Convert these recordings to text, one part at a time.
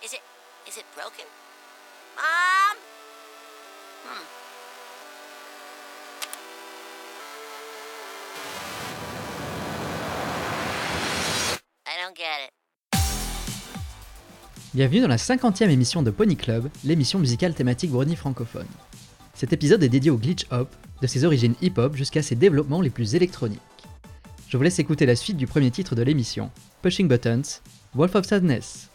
Is it. is it broken? Mom? Hmm. I don't get it. Bienvenue dans la 50e émission de Pony Club, l'émission musicale thématique Brony francophone. Cet épisode est dédié au glitch hop, de ses origines hip-hop jusqu'à ses développements les plus électroniques. Je vous laisse écouter la suite du premier titre de l'émission, Pushing Buttons, Wolf of Sadness.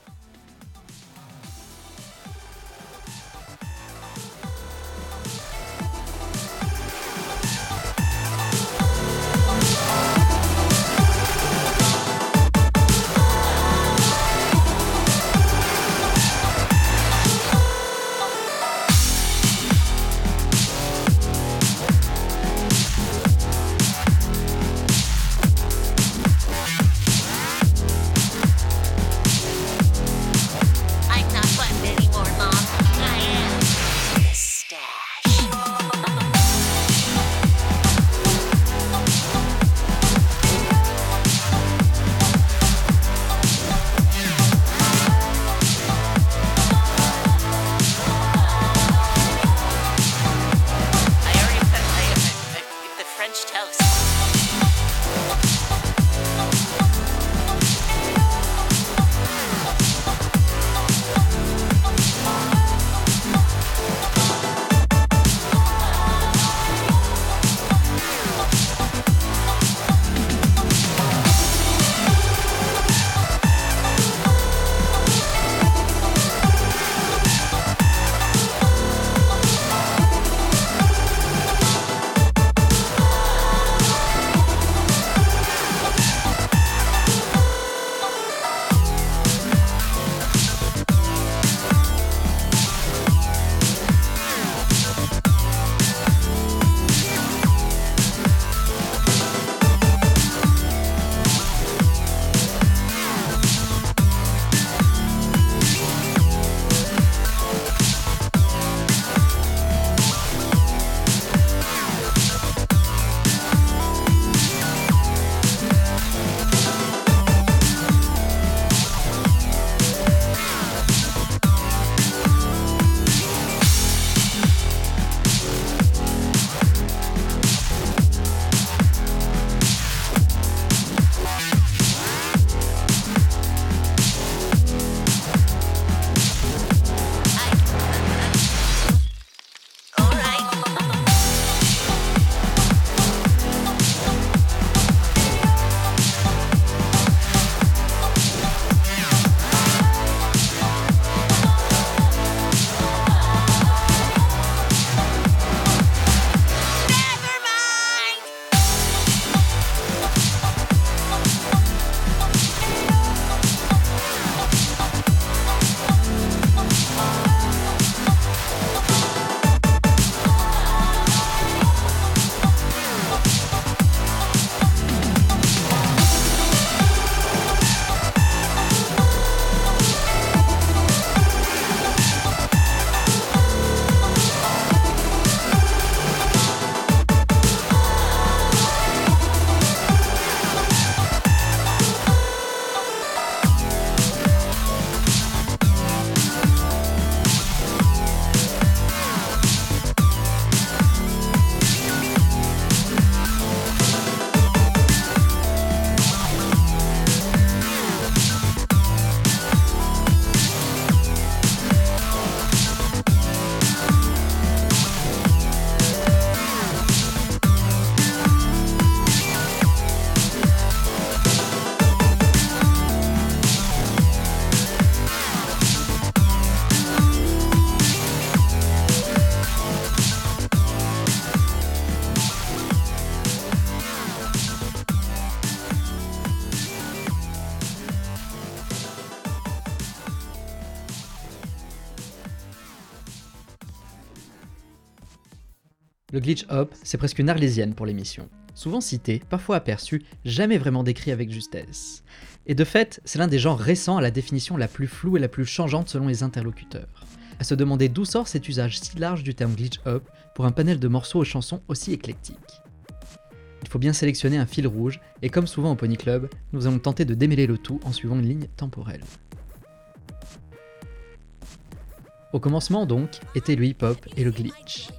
Glitch hop, c'est presque une arlésienne pour l'émission. Souvent cité, parfois aperçu, jamais vraiment décrit avec justesse. Et de fait, c'est l'un des genres récents à la définition la plus floue et la plus changeante selon les interlocuteurs. À se demander d'où sort cet usage si large du terme glitch hop pour un panel de morceaux aux chansons aussi éclectiques. Il faut bien sélectionner un fil rouge, et comme souvent au Pony Club, nous allons tenter de démêler le tout en suivant une ligne temporelle. Au commencement donc, était le hip-hop et le glitch.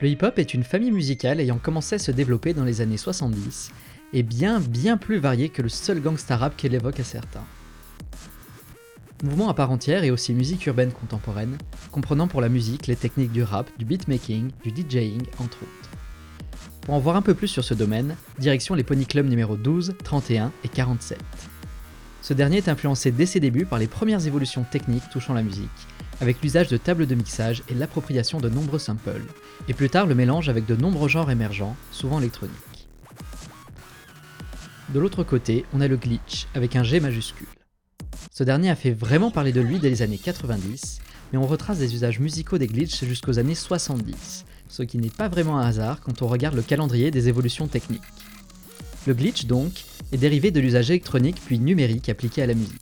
Le hip-hop est une famille musicale ayant commencé à se développer dans les années 70 et bien bien plus variée que le seul gangsta rap qu'elle évoque à certains. Mouvement à part entière et aussi musique urbaine contemporaine, comprenant pour la musique les techniques du rap, du beatmaking, du DJing, entre autres. Pour en voir un peu plus sur ce domaine, direction les Pony Club numéro 12, 31 et 47. Ce dernier est influencé dès ses débuts par les premières évolutions techniques touchant la musique, avec l'usage de tables de mixage et l'appropriation de nombreux samples, et plus tard le mélange avec de nombreux genres émergents, souvent électroniques. De l'autre côté, on a le glitch, avec un G majuscule. Ce dernier a fait vraiment parler de lui dès les années 90, mais on retrace des usages musicaux des glitches jusqu'aux années 70, ce qui n'est pas vraiment un hasard quand on regarde le calendrier des évolutions techniques. Le glitch, donc, est dérivé de l'usage électronique puis numérique appliqué à la musique.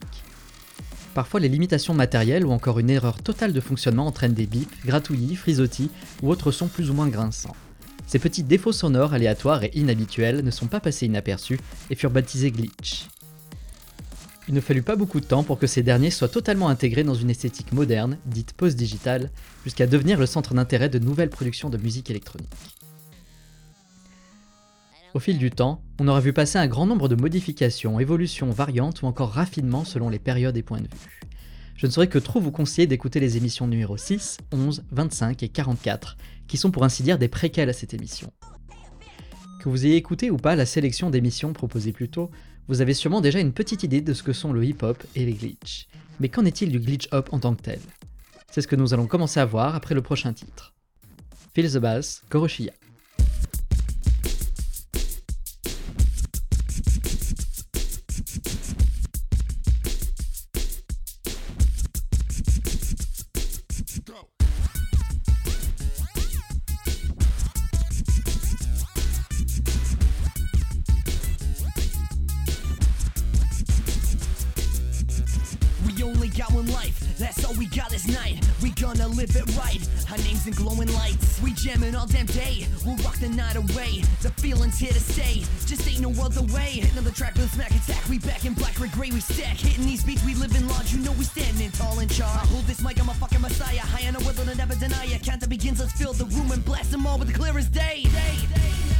Parfois, les limitations matérielles ou encore une erreur totale de fonctionnement entraînent des bips, gratouillis, frisottis ou autres sons plus ou moins grinçants. Ces petits défauts sonores aléatoires et inhabituels ne sont pas passés inaperçus et furent baptisés glitch. Il ne fallut pas beaucoup de temps pour que ces derniers soient totalement intégrés dans une esthétique moderne, dite post-digitale, jusqu'à devenir le centre d'intérêt de nouvelles productions de musique électronique. Au fil du temps, on aura vu passer un grand nombre de modifications, évolutions, variantes ou encore raffinements selon les périodes et points de vue. Je ne saurais que trop vous conseiller d'écouter les émissions numéro 6, 11, 25 et 44, qui sont pour ainsi dire des préquels à cette émission. Que vous ayez écouté ou pas la sélection d'émissions proposées plus tôt, vous avez sûrement déjà une petite idée de ce que sont le hip-hop et les glitch. Mais qu'en est-il du glitch-hop en tant que tel? C'est ce que nous allons commencer à voir après le prochain titre. Feel the Bass, Koroshiya. Lights. Jamming all damn day, we'll rock the night away. The feeling's here to stay, just ain't no other way. Another track with a smack attack, we back in black, red, gray, we stack. Hitting these beats, we live in large, you know we standing tall and charged. I hold this mic, I'm a fucking messiah. High on a will never deny ya. Count that begins, let's fill the room and blast them all with the clearest day. Feel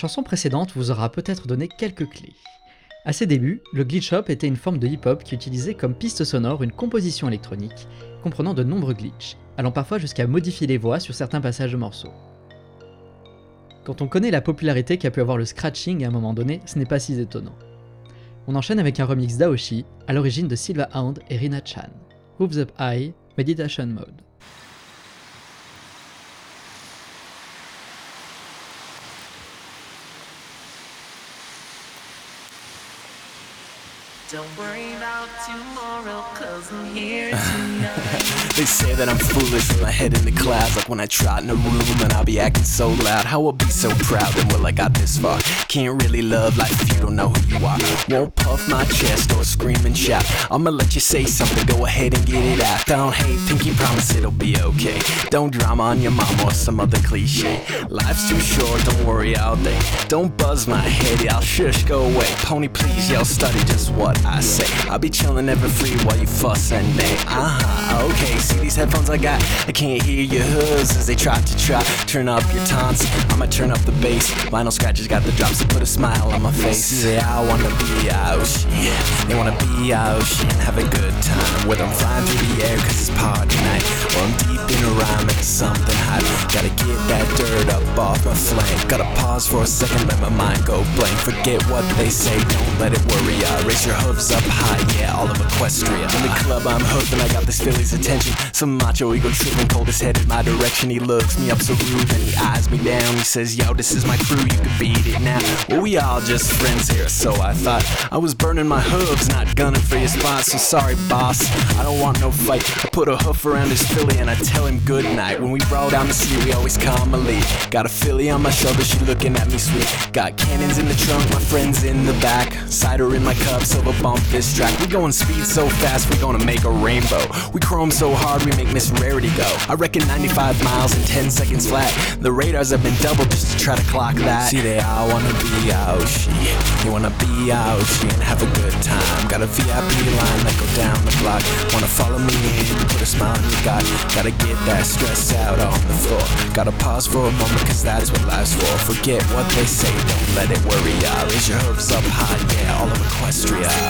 chanson précédente vous aura peut-être donné quelques clés. À ses débuts, le glitch hop était une forme de hip-hop qui utilisait comme piste sonore une composition électronique comprenant de nombreux glitches, allant parfois jusqu'à modifier les voix sur certains passages de morceaux. Quand on connaît la popularité qu'a pu avoir le scratching à un moment donné, ce n'est pas si étonnant. On enchaîne avec un remix d'Aoshi, à l'origine de Silva Hound et Rina Chan. Moves Up High, Meditation Mode. Don't worry about tomorrow, cause I'm here tonight. They say that I'm foolish with my head in the clouds. Like when I trot in a room and I'll be acting so loud. How I'll be so proud and well I got this far? Can't really love life if you don't know who you are. Won't puff my chest or scream and shout. I'ma let you say something, go ahead and get it out. Don't hate, pinky promise it'll be okay. Don't drama on your mom or some other cliche. Life's too short, don't worry all day. Don't buzz my head, y'all shush, go away. Pony please, y'all study just what I say I'll be chillin' ever free while you fuss and nay Uh-huh, okay, see these headphones I got? I can't hear your hooves as they try to try Turn up your taunts, I'ma turn up the bass. Vinyl scratches got the drops to put a smile on my face. Say I wanna be Aoshi They wanna be Aoshi and have a good time. Whether I'm flying through the air cause it's party night. Or I'm deep in a rhyme and it's something hot. Gotta get that dirt up off my flank. Gotta pause for a second, let my mind go blank. Forget what they say, don't let it worry ya. Raise your hooves up high, yeah, all of Equestria In the club I'm hooked and I got this filly's attention. Some macho ego tripping, coldest headed my direction. He looks me up so rude and he eyes me down. He says, yo, this is my crew, you can beat it now. Well, we all just friends here, so I thought I was burning my hooves, not gunning for your spot So sorry, boss, I don't want no fight. I put a hoof around his filly and I tell him good night. When we roll down the street, we always a lead Got a filly on my shoulder, she looking at me sweet. Got cannons in the trunk, my friends in the back. Cider in my cup, silver bump this track. We going speed so fast, we gonna make a rainbow. We chrome so hard, we make Miss Rarity go. I reckon 95 miles in 10 seconds flat. The radars have been doubled just to try to clock that. See, they all wanna be Aoshi They wanna be Aoshi and have a good time. Got a VIP line that go down the block. Wanna follow me in, put a smile on your god Gotta get that stress out on the floor. Gotta pause for a moment cause that's what life's for. Forget what they say, don't let it worry ya. Raise your hooves up high, yeah, all of Equestria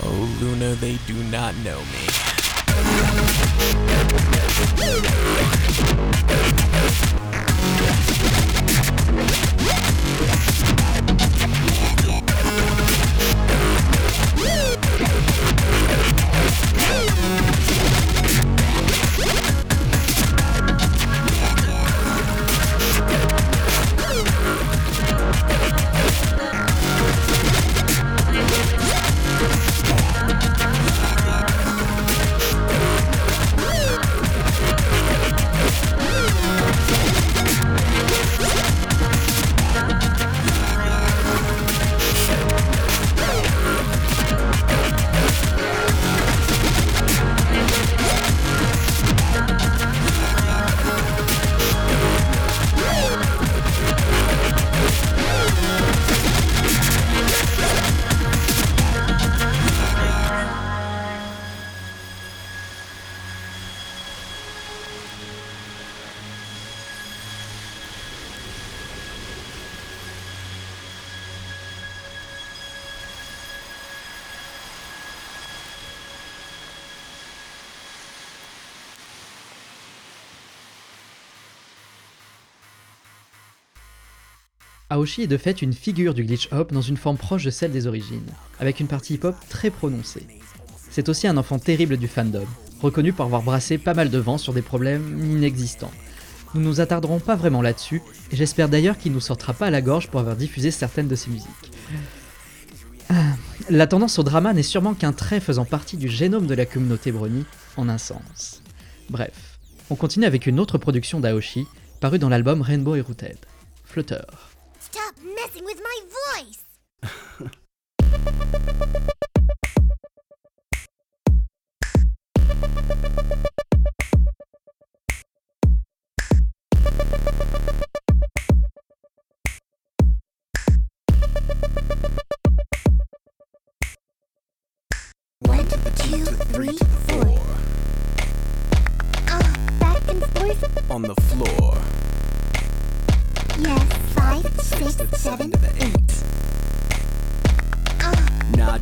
Oh, Luna, they do not know me. Woo! Aoshi est de fait une figure du glitch hop dans une forme proche de celle des origines, avec une partie hip-hop très prononcée. C'est aussi un enfant terrible du fandom, reconnu pour avoir brassé pas mal de vent sur des problèmes inexistants. Nous nous attarderons pas vraiment là-dessus, et j'espère d'ailleurs qu'il nous sortira pas à la gorge pour avoir diffusé certaines de ses musiques. Ah, La tendance au drama n'est sûrement qu'un trait faisant partie du génome de la communauté brony, en un sens. Bref, on continue avec une autre production d'Aoshi, parue dans l'album Rainbow Rooted, Flutter. Messing with my voice! One, two, three, four. Uh, back and forth. On the floor.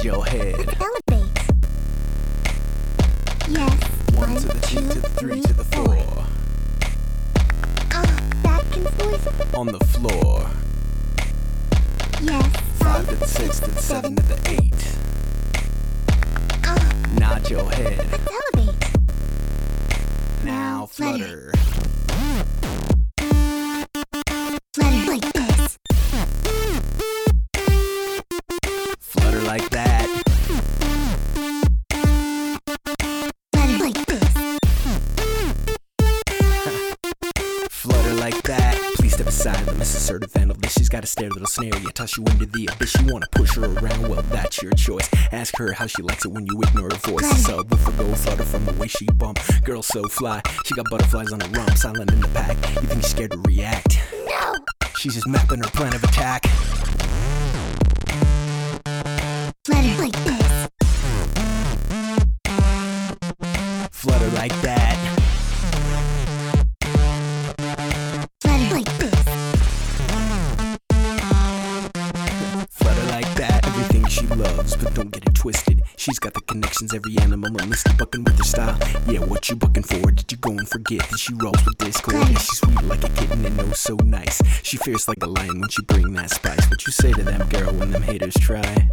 Your head. elevate. Yes, One to the two to the three to the four. Uh, back and forth. On the floor. Yes, Five to the six to the seven to the eight. Uh, Nod your head. elevate. Now. Flutter toss you into the abyss. You wanna push her around, well, that's your choice. Ask her how she likes it when you ignore her voice. Subwoofer go flutter from the way she bump. Girl so fly, she got butterflies on her rump, silent in the pack. You think she's scared to react? No! She's just mapping her plan of attack. Every animal unlisted, bucking with her style. Yeah, what you bucking for? Did you go and forget that she rolls with discord? Yeah, she's sweet like a kitten and oh so nice. She fierce like a lion when she bring that spice. What you say to them, girl, when them haters try?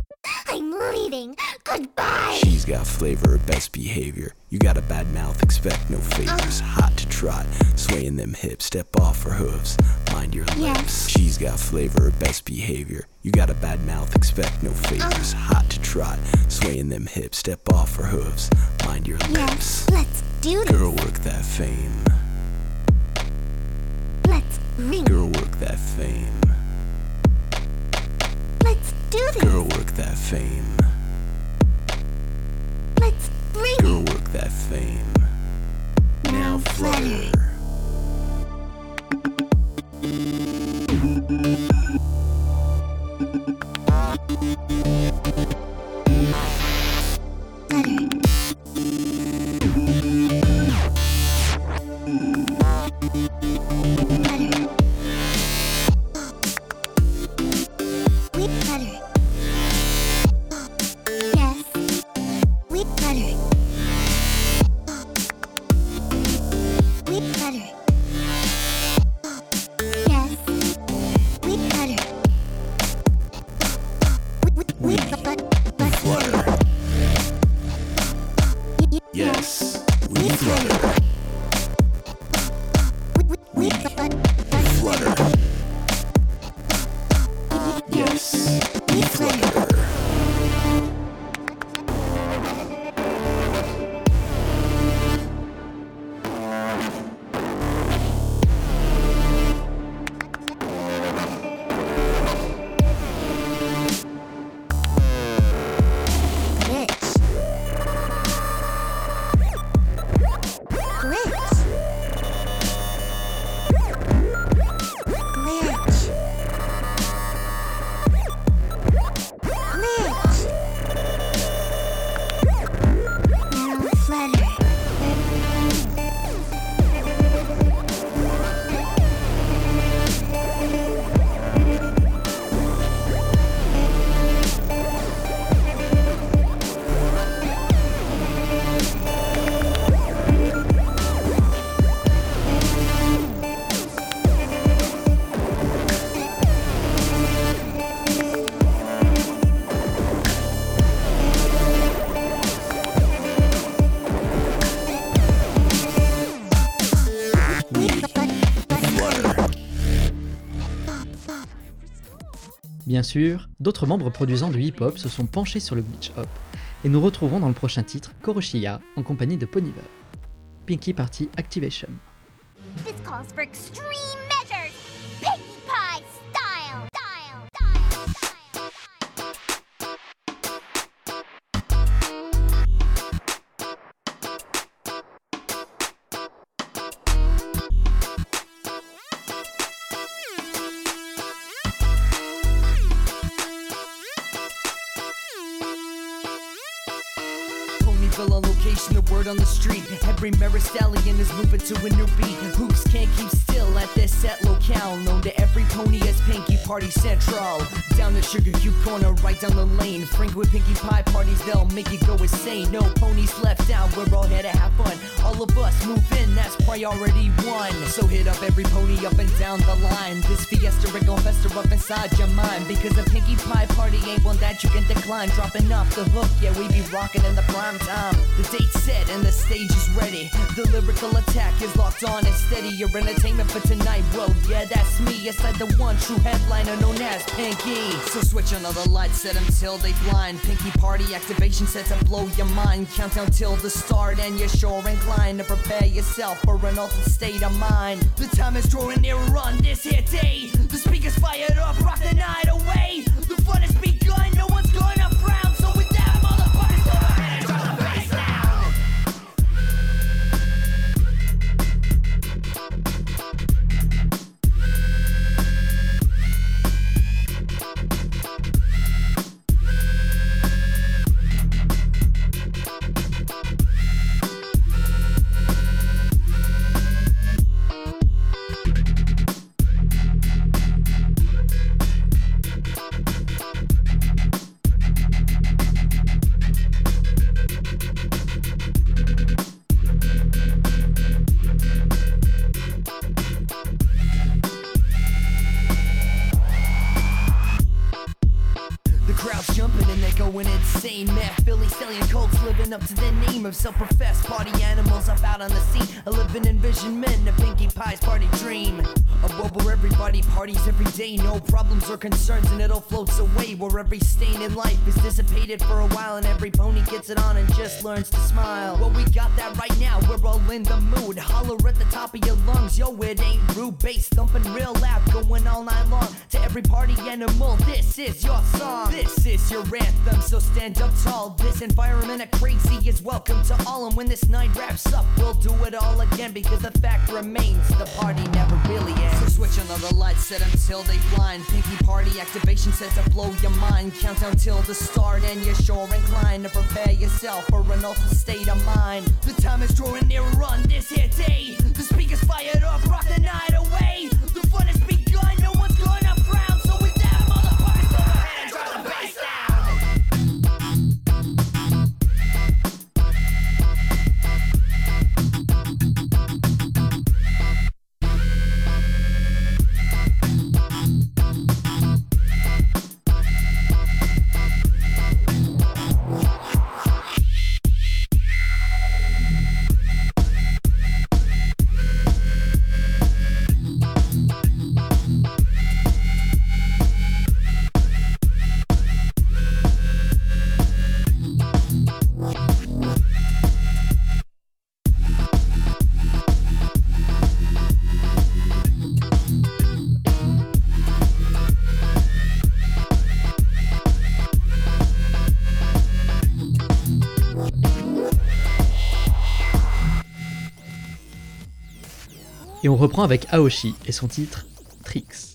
I'm. Goodbye. She's got flavor, best behavior. You got a bad mouth, expect no favors. Uh. Hot to trot, swaying them hips, step off her hooves, mind your lips. She's got flavor, best behavior. You got a bad mouth, expect no favors. Uh. Hot to trot, swaying them hips, step off her hooves, mind your Yes, lips. let's do this. Girl, work that fame. Let's ring. Girl, work that fame. Let's do this. Girl, work that fame. Let's ring. Girl, work that fame. Now flutter. Flutter. Bien sûr, d'autres membres produisant du hip-hop se sont penchés sur le glitch hop, et nous retrouvons dans le prochain titre Koroshiya en compagnie de Ponyver. Pinky Party Activation. The word on the street. Every Mary Stallion is moving to a new beat. Hoops can't keep still at this set locale. Known to every pony as Pinkie Party Central. Down the Sugar Cube corner, right down the lane. Frank with Pinkie Pie parties, they'll make it go insane. No ponies left out, we're all here to have fun. All of us move in, that's priority one. So hit up every pony up and down the line. This fiesta rig gon' fester up inside your mind. Because a Pinkie Pie party ain't one that you can decline. Dropping off the hook, yeah, we be rocking in the prime time. The date's set and the stage is ready. The lyrical attack is locked on and steady. Your entertainment for tonight, well, yeah, that's me. Aside the one true headliner known as Pinkie. So switch on all the lights, set them till they blind. Pinkie party activation set to blow your mind. Countdown till the start, and you're sure inclined to prepare yourself for an altered state of mind. The time is drawing nearer on this here day. The speakers fired up, rock the night away. The fun is begun, The crowd's jumping and they're going insane. Mad Philly selling colts living up to their name of self-professed party animals up out on the scene. A living envision men, a Pinkie Pie's party dream. A world where everybody parties every day, no problems or concerns, and it all floats away. Where every stain in life is dissipated for a while, and every pony gets it on and just learns to smile. Well, we got that right now, we're all in the mood. Holler at the top of your lungs, yo, it ain't rude. Bass thumping real loud, going all night long. To every party animal, this is your song. This is your anthem, so stand up tall. This environment of crazy is welcome to all. And when this night wraps up, we'll do it all again because the fact remains the party never really ends. So switch on all the lights, set until they blind. Pinkie party activation set to blow your mind. Countdown till the start, and you're sure inclined to prepare yourself for an altered state of mind. The time is drawing nearer on this here day. The speakers fired up, rock the night away. On reprend avec Aoshi et son titre Tricks.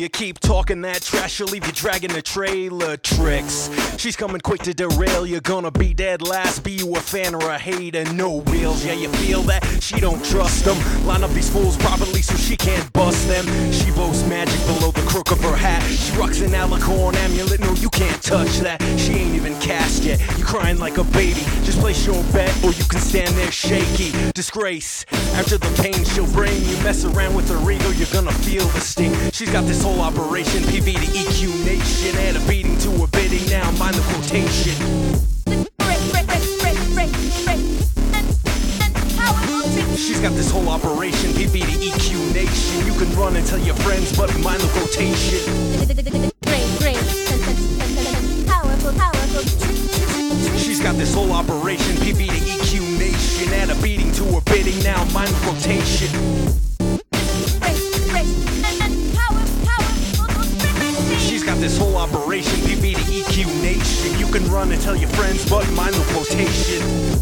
Failure. Keep talking that trash, she'll leave you dragging the trailer. Tricks, she's coming quick to derail. You're gonna be dead last. Be you a fan or a hater? No wheels, yeah, you feel that? She don't trust them. Line up these fools properly so she can't bust them. She boasts magic below the crook of her hat. She rocks an alicorn amulet, no, you can't touch that. She ain't even cast yet. You crying like a baby. Just place your bet, or you can stand there shaky. Disgrace. After the pain she'll bring, you mess around with her ego, you're gonna feel the sting. She's got this whole operation, PV to EQ nation, and a beating to a bidding. Now mind the quotation. She's got this whole operation, PV to EQ nation. You can run and tell your friends, but mind the quotation. Great, great. Powerful. She's got this whole operation, PV to EQ nation, and a beating to her bidding. Now mind the quotation. Operation, to EQ nation. You can run and tell your friends, but mind the quotation.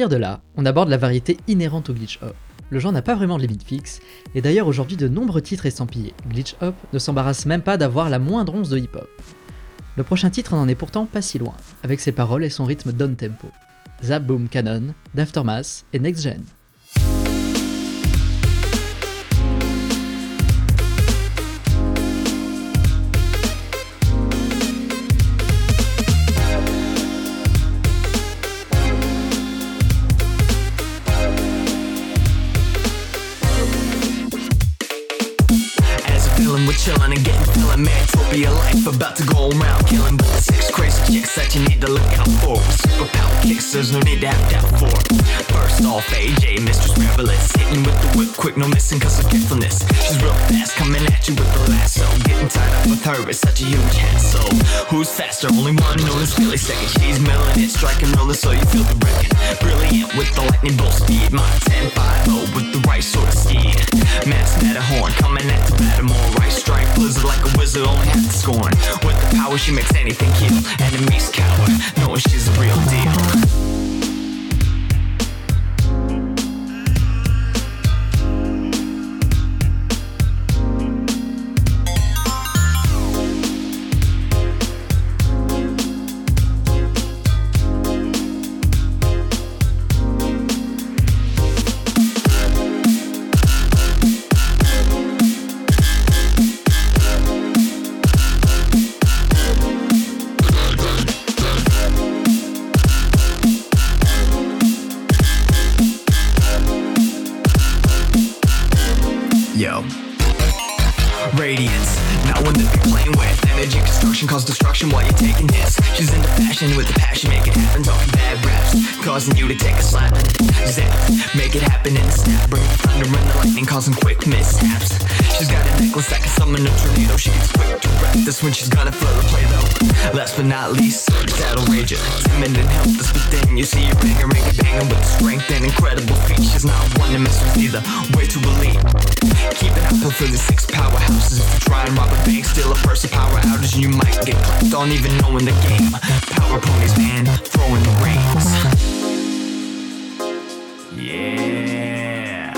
Partir de là, on aborde la variété inhérente au glitch hop. Le genre n'a pas vraiment de limite fixe, et d'ailleurs aujourd'hui de nombreux titres estampillés glitch hop ne s'embarrassent même pas d'avoir la moindre once de hip hop. Le prochain titre n'en est pourtant pas si loin, avec ses paroles et son rythme down tempo. Zap Boom Cannon, d'Aftermath et Next Gen. man Tropia life about to go around killing But chicks that you need to look out for superpower kicks, there's no need to have doubt for First off, AJ, Mistress Marvelous Hitting with the whip quick, no missing cause of giftfulness She's real fast, coming at you with the lasso. Getting tied up with her is such a huge hassle. Who's faster? Only one known as Billy Second. She's milling it, striking roller so you feel the wrecking. Brilliant with the lightning bolt speed. My 10-5 with the right sort of speed. Mass Matterhorn coming at the Mattermore Right strike, blizzard like a wizard, only half the scorn. With the power she makes anything kill Enemies cower, knowing she's a real deal Radiance, not one that you're playing with. Energy construction cause destruction while you're taking hits. She's into fashion with the passion, make it happen. Talking bad raps, causing you to take a slap. Zap, make it happen in a snap. Bring the thunder and the lightning, causing quick mishaps. She's got a necklace that can summon a tornado. She gets quick to wreck. This when she's gonna flood the play though. Last but not least, that'll rage it. Timid and helpless, but then you see her banger, make it banging with strength and incredible feet. She's not one to mess with either. Way too elite. Keep it up for the six powerhouses. If you try and rob a bank, steal a first power outage, and you might get clapped on even knowing the game. Power ponies, man, throwing the reins. Yeah.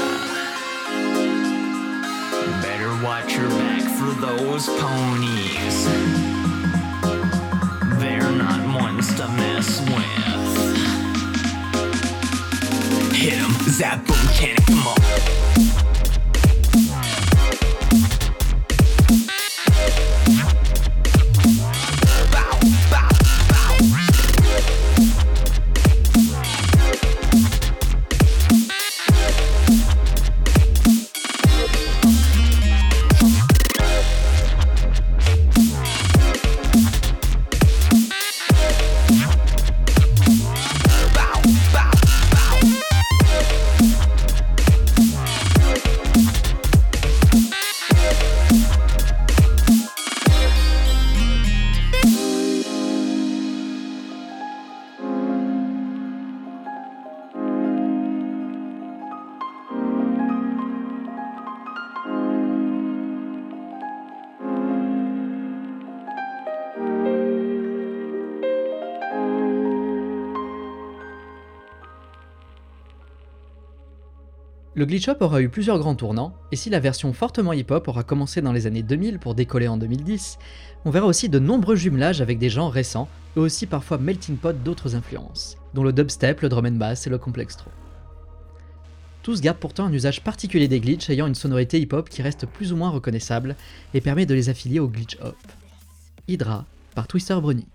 Better watch your back for those ponies. They're not ones to mess with. Hit 'em, zap boom, cannon, come on. Le glitch hop aura eu plusieurs grands tournants, et si la version fortement hip-hop aura commencé dans les années 2000 pour décoller en 2010, on verra aussi de nombreux jumelages avec des genres récents, eux aussi parfois melting pot d'autres influences, dont le dubstep, le drum and bass et le complex trop. Tous gardent pourtant un usage particulier des glitches ayant une sonorité hip-hop qui reste plus ou moins reconnaissable et permet de les affilier au glitch hop. Hydra par Twister Bruni.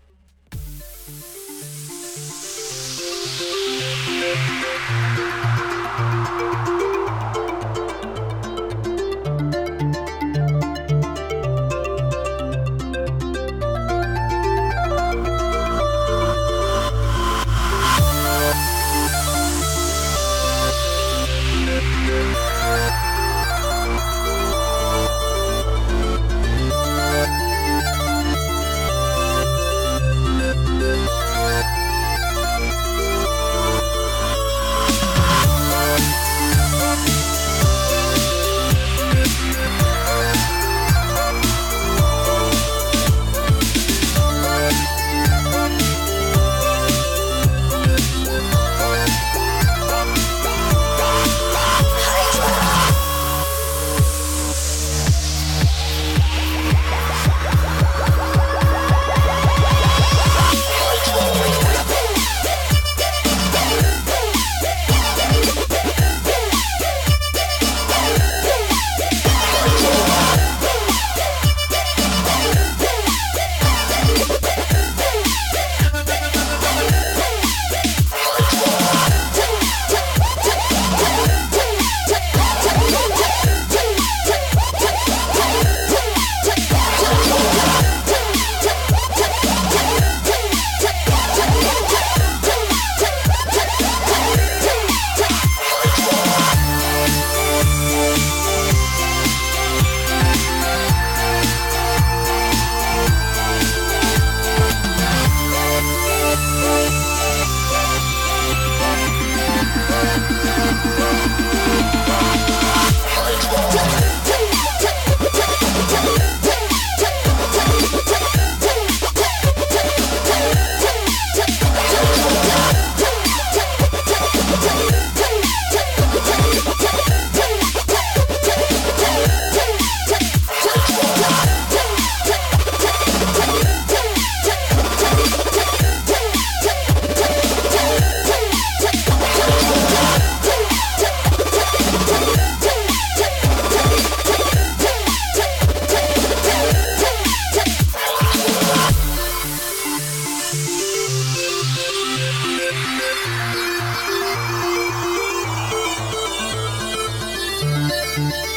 On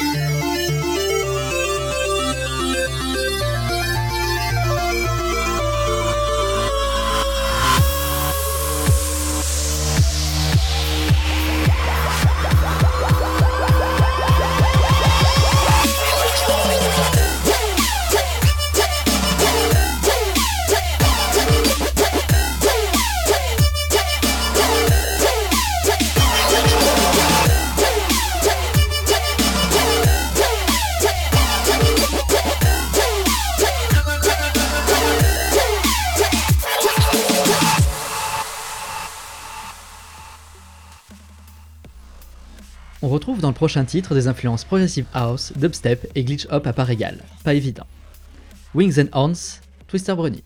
prochain titre des influences progressive house, dubstep et glitch hop à part égale. Pas évident. Wings and Horns, Twister Bruni.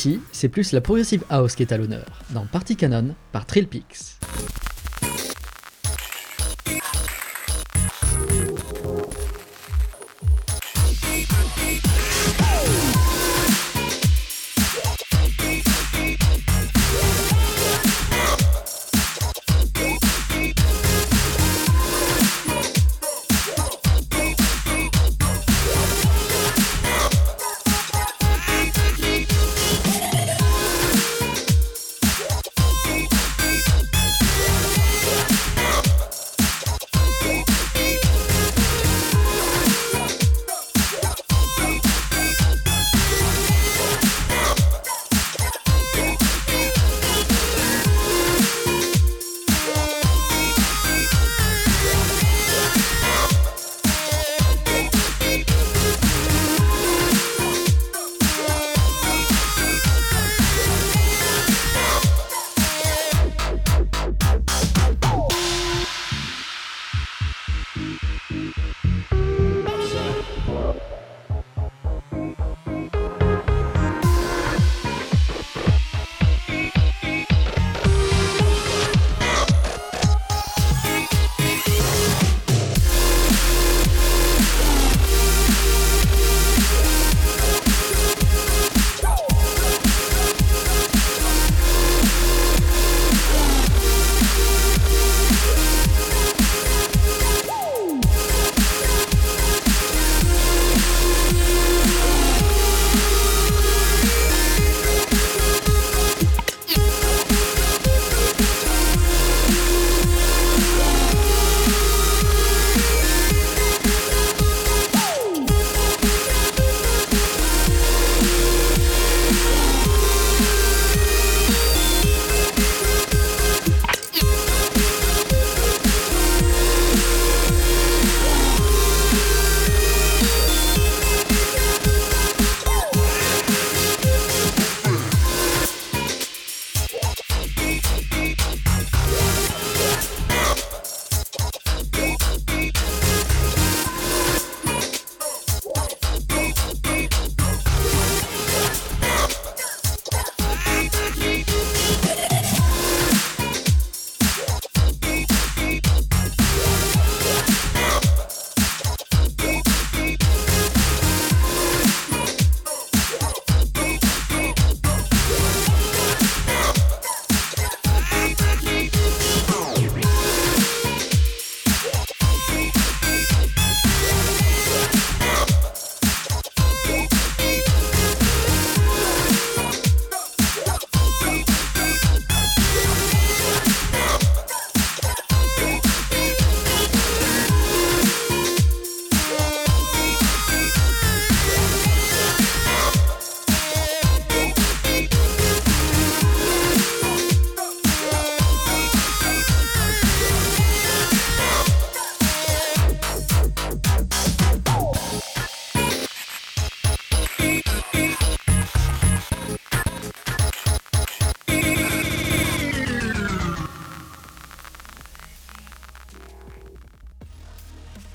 Ici, c'est plus la progressive house qui est à l'honneur, dans Party Canon par Trillpix.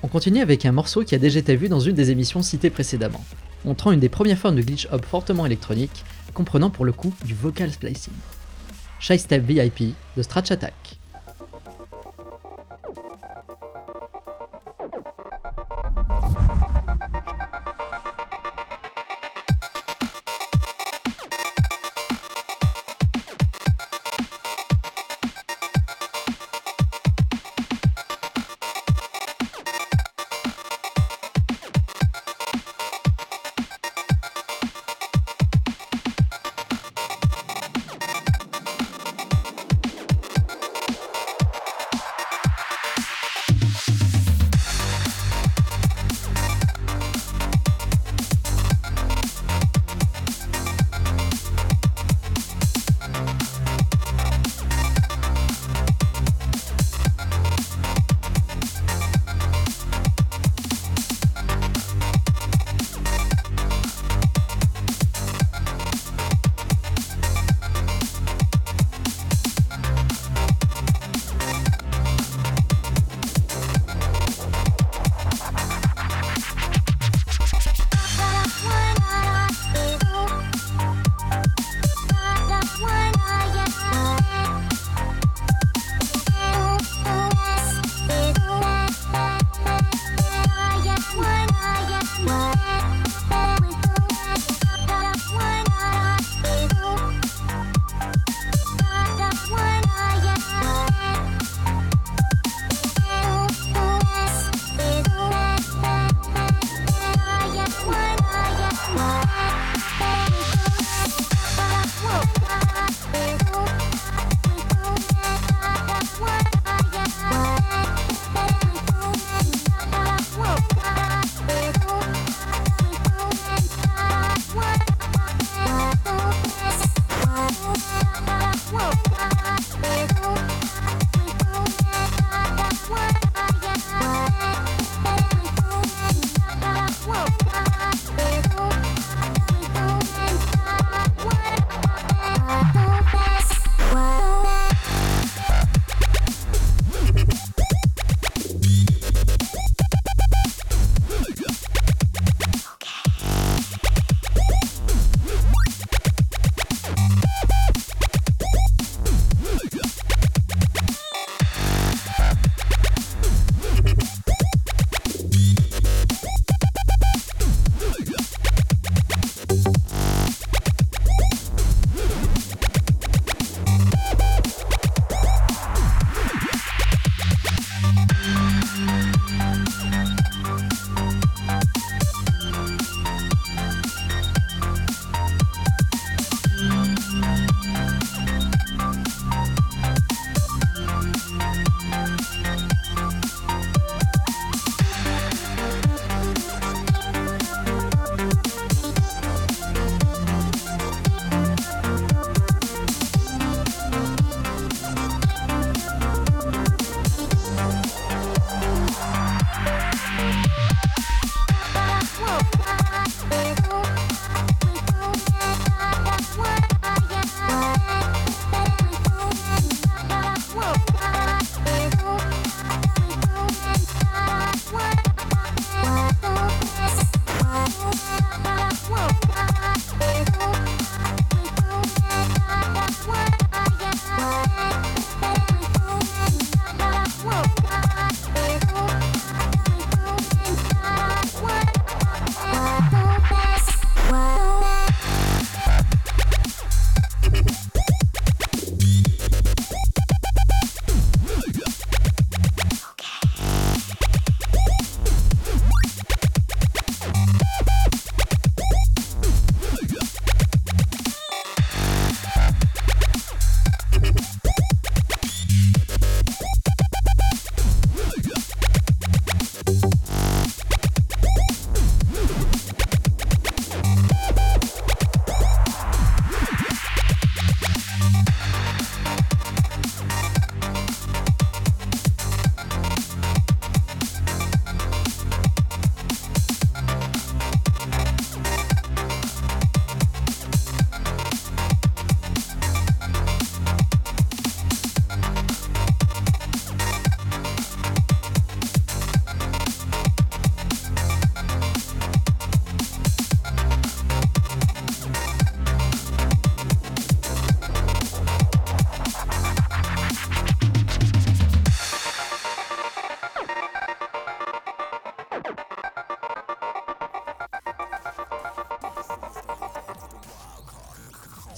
Continue avec un morceau qui a déjà été vu dans une des émissions citées précédemment, montrant une des premières formes de glitch hop fortement électronique, comprenant pour le coup du vocal splicing. Shy Step VIP de Stratch Attack.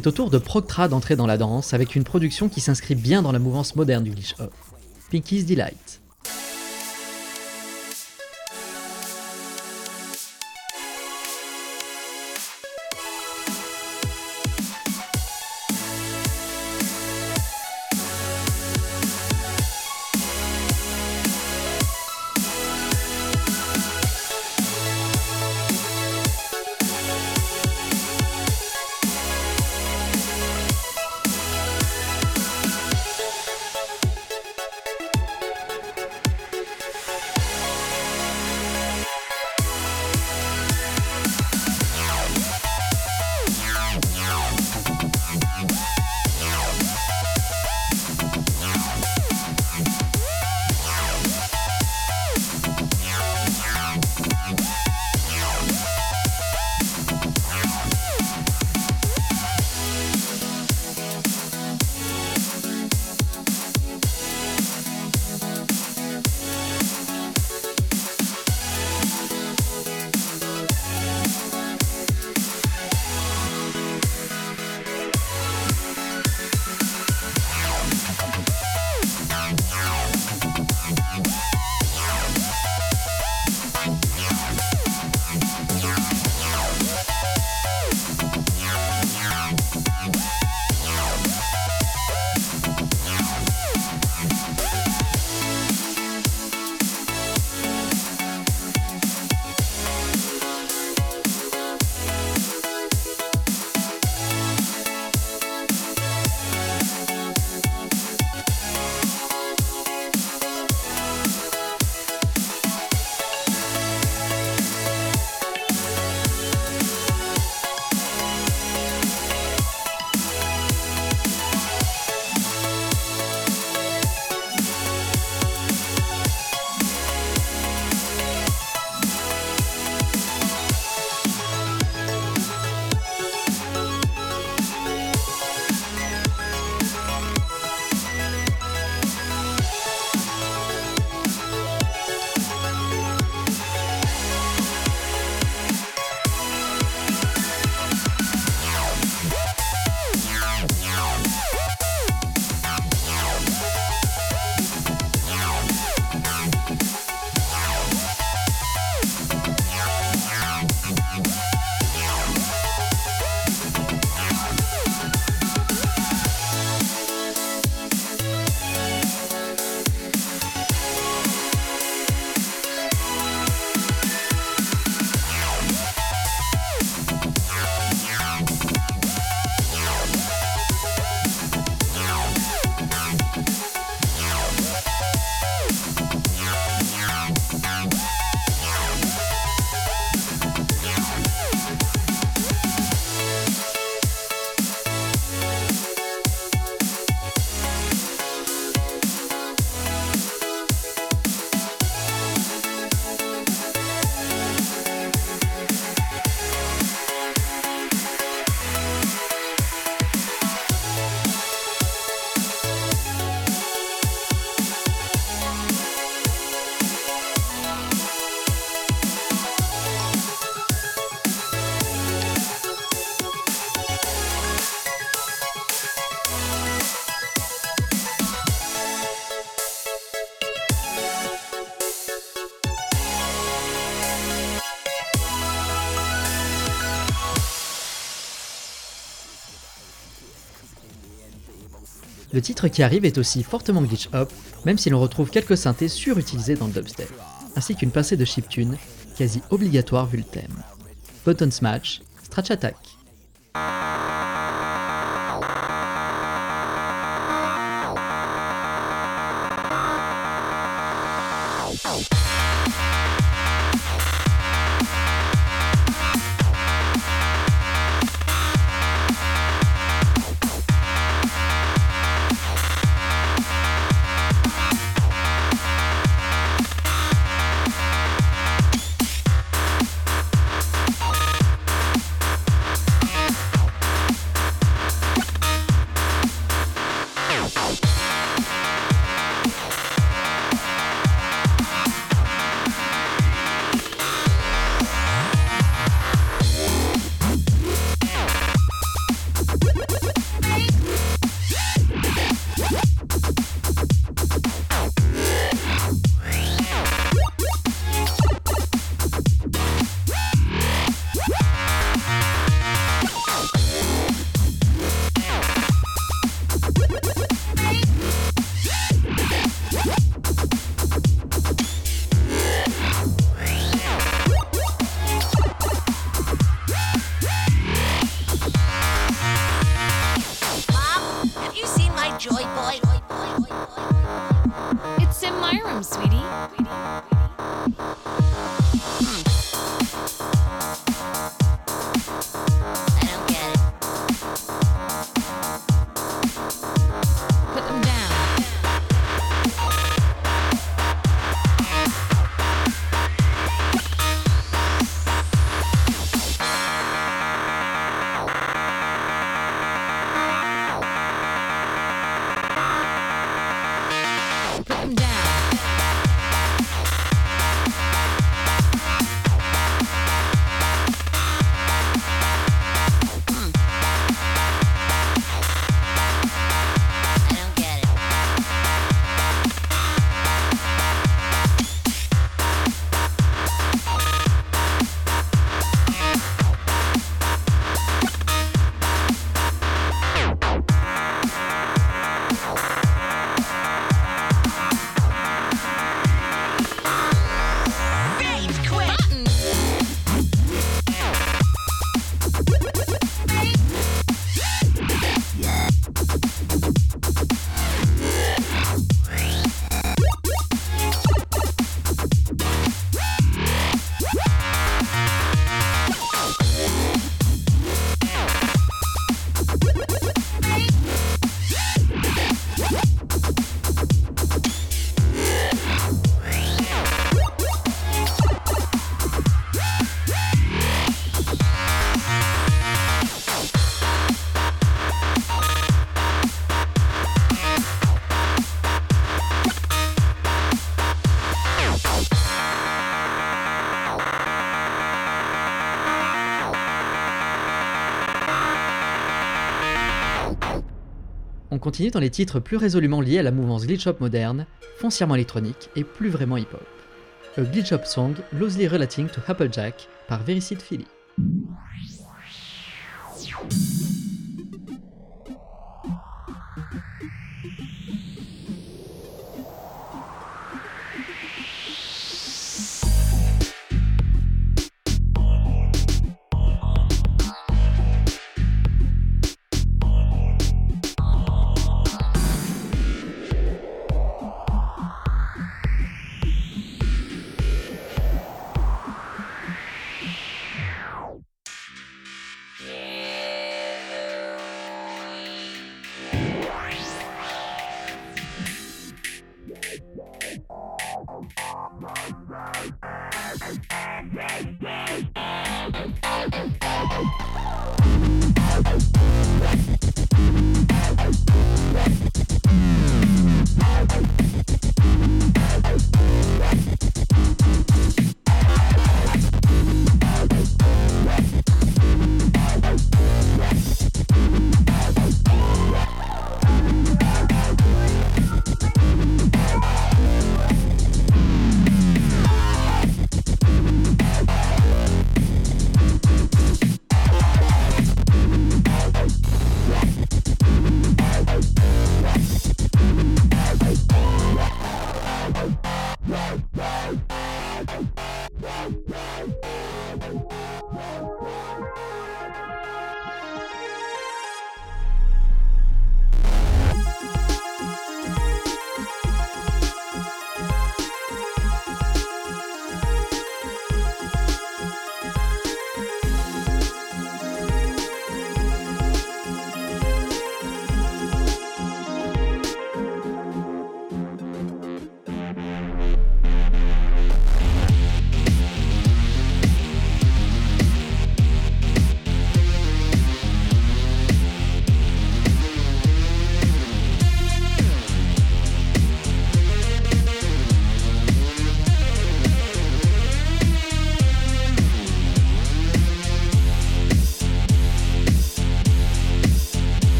C'est au tour de Proctra d'entrer dans la danse avec une production qui s'inscrit bien dans la mouvance moderne du glitch hop. Pinky's Delight. Le titre qui arrive est aussi fortement glitch hop, même si l'on retrouve quelques synthés surutilisés dans le dubstep, ainsi qu'une pincée de chiptune, quasi obligatoire vu le thème. Button Smash, Stretch Attack. Dans les titres plus résolument liés à la mouvance glitch hop moderne, foncièrement électronique et plus vraiment hip-hop. A glitch hop song loosely relating to Applejack par Vericid Philly.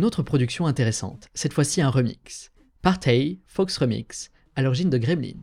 Une autre production intéressante, cette fois-ci un remix. Partey, Fox Remix, à l'origine de Gremlin.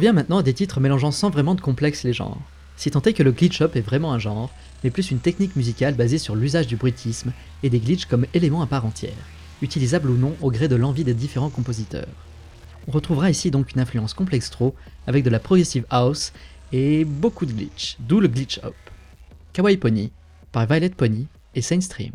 Revient maintenant à des titres mélangeant sans vraiment de complexe les genres. Si tant est que le glitch up est vraiment un genre, mais plus une technique musicale basée sur l'usage du bruitisme et des glitches comme élément à part entière, utilisable ou non au gré de l'envie des différents compositeurs. On retrouvera ici donc une influence complexe trop, avec de la progressive house et beaucoup de glitch, d'où le glitch up. Kawaii Pony, par Violet Pony et Saint Stream.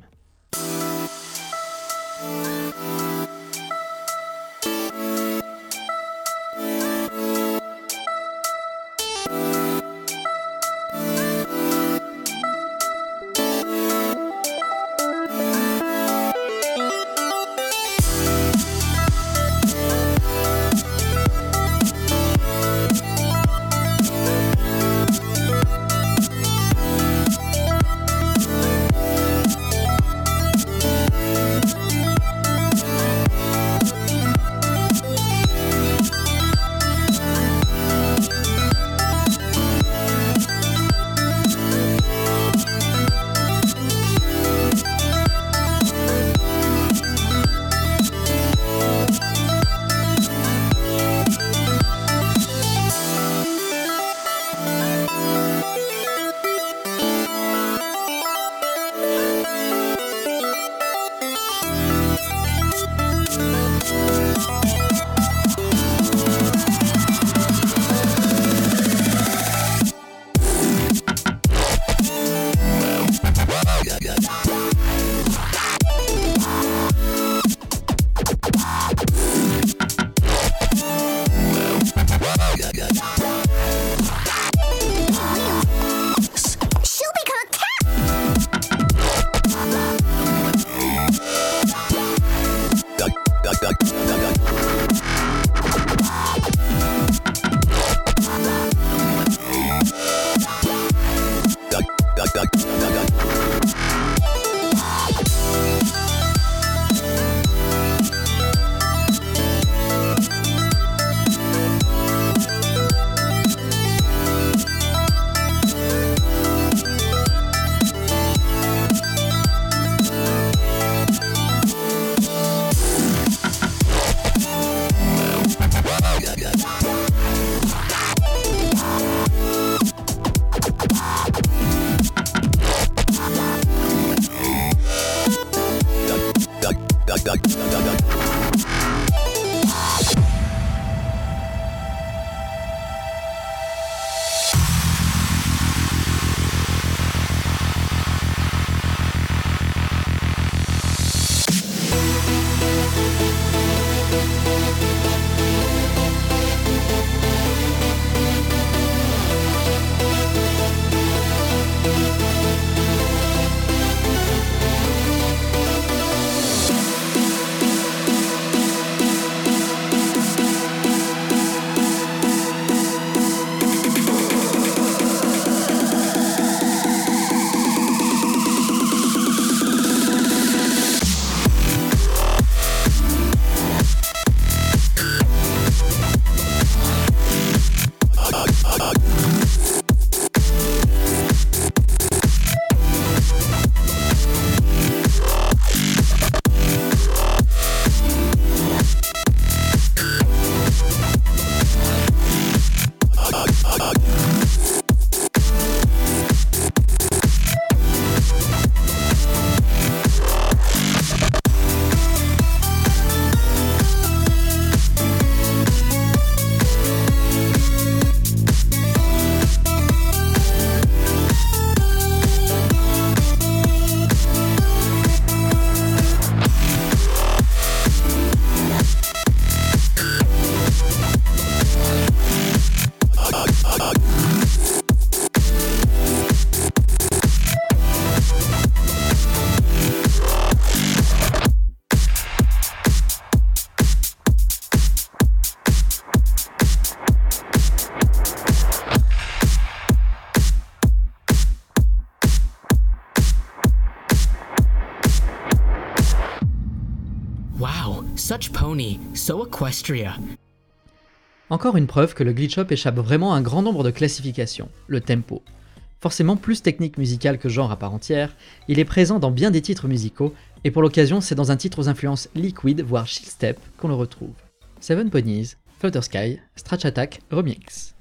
Da, da, da, da. Encore une preuve que le glitch up échappe vraiment à un grand nombre de classifications, le tempo. Forcément plus technique musicale que genre à part entière, il est présent dans bien des titres musicaux, et pour l'occasion c'est dans un titre aux influences liquid voire chill step qu'on le retrouve. Seven Ponies, Flutter Sky, Stratch Attack Remix.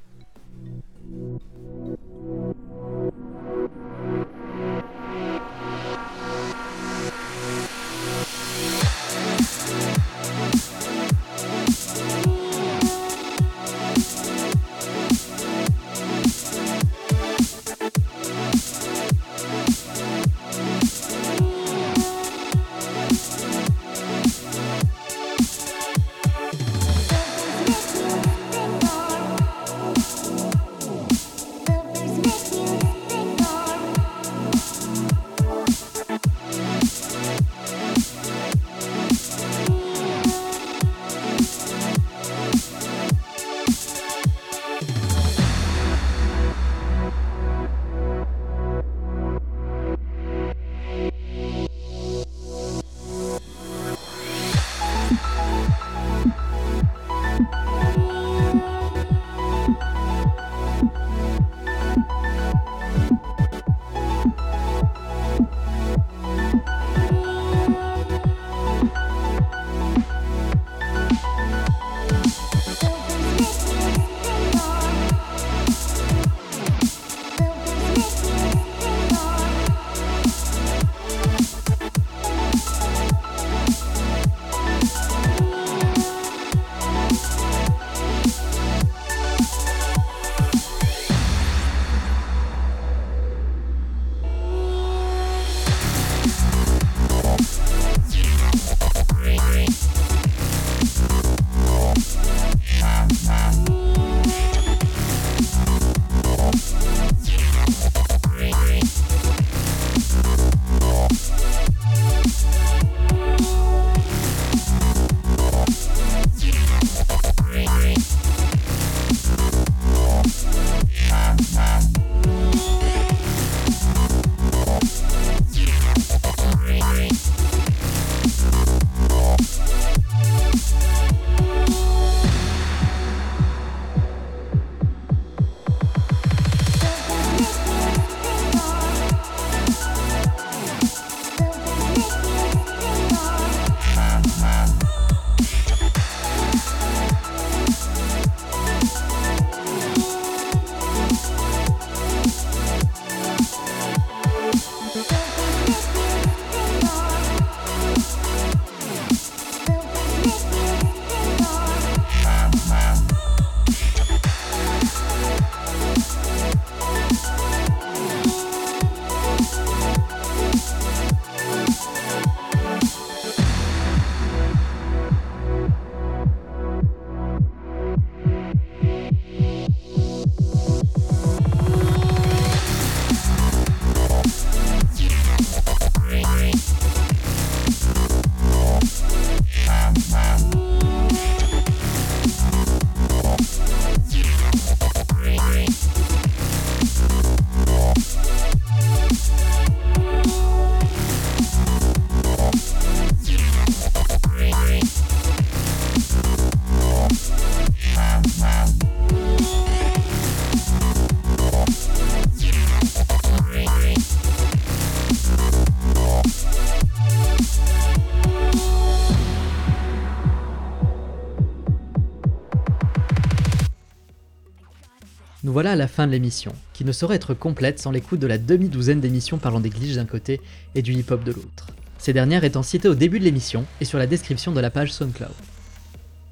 À la fin de l'émission, qui ne saurait être complète sans l'écoute de la demi-douzaine d'émissions parlant des glitches d'un côté et du hip-hop de l'autre. Ces dernières étant citées au début de l'émission et sur la description de la page SoundCloud.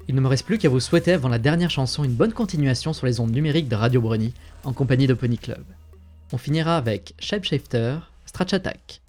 Il ne me reste plus qu'à vous souhaiter avant la dernière chanson une bonne continuation sur les ondes numériques de Radio Brony en compagnie de Pony Club. On finira avec Shapeshifter, Stratch Attack.